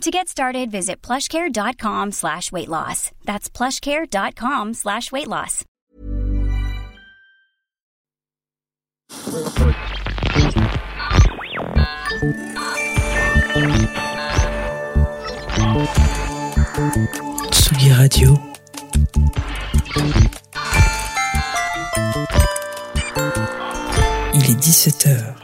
To get started, visit plushcare.com slash weight loss. That's plushcare.com slash weight loss. Tsugi Radio. Il est 17h.